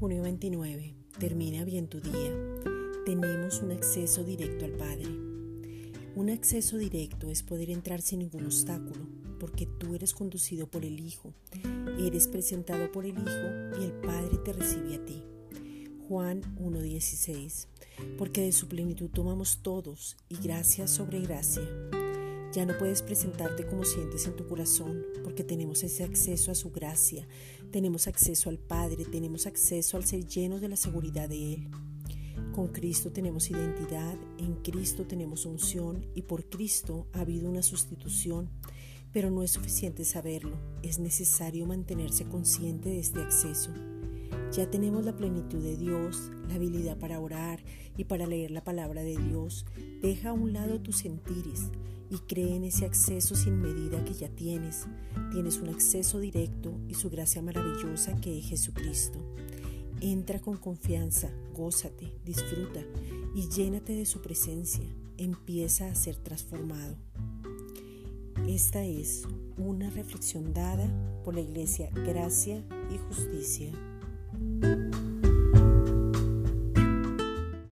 Junio 29. Termina bien tu día. Tenemos un acceso directo al Padre. Un acceso directo es poder entrar sin ningún obstáculo, porque tú eres conducido por el Hijo, eres presentado por el Hijo y el Padre te recibe a ti. Juan 1.16. Porque de su plenitud tomamos todos y gracia sobre gracia. Ya no puedes presentarte como sientes en tu corazón, porque tenemos ese acceso a su gracia, tenemos acceso al Padre, tenemos acceso al ser llenos de la seguridad de Él. Con Cristo tenemos identidad, en Cristo tenemos unción y por Cristo ha habido una sustitución, pero no es suficiente saberlo, es necesario mantenerse consciente de este acceso. Ya tenemos la plenitud de Dios, la habilidad para orar y para leer la palabra de Dios. Deja a un lado tus sentires y cree en ese acceso sin medida que ya tienes. Tienes un acceso directo y su gracia maravillosa que es Jesucristo. Entra con confianza, gózate, disfruta y llénate de su presencia. Empieza a ser transformado. Esta es una reflexión dada por la Iglesia Gracia y Justicia. Bye.